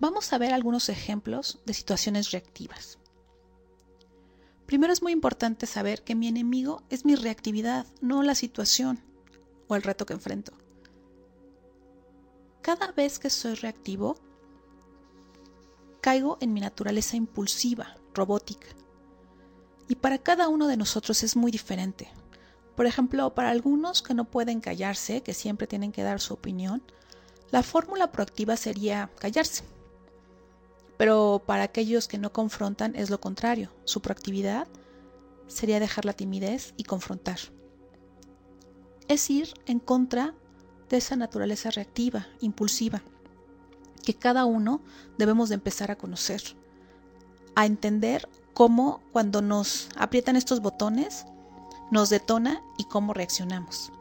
Vamos a ver algunos ejemplos de situaciones reactivas. Primero es muy importante saber que mi enemigo es mi reactividad, no la situación o el reto que enfrento. Cada vez que soy reactivo, caigo en mi naturaleza impulsiva, robótica. Y para cada uno de nosotros es muy diferente. Por ejemplo, para algunos que no pueden callarse, que siempre tienen que dar su opinión, la fórmula proactiva sería callarse. Pero para aquellos que no confrontan es lo contrario. Su proactividad sería dejar la timidez y confrontar. Es ir en contra de esa naturaleza reactiva, impulsiva, que cada uno debemos de empezar a conocer, a entender cómo cuando nos aprietan estos botones, nos detona y cómo reaccionamos.